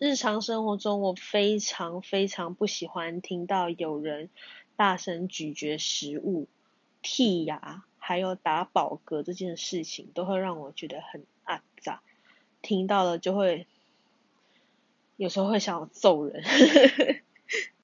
日常生活中，我非常非常不喜欢听到有人大声咀嚼食物、剔牙，还有打饱嗝这件事情，都会让我觉得很阿杂。听到了就会，有时候会想揍人。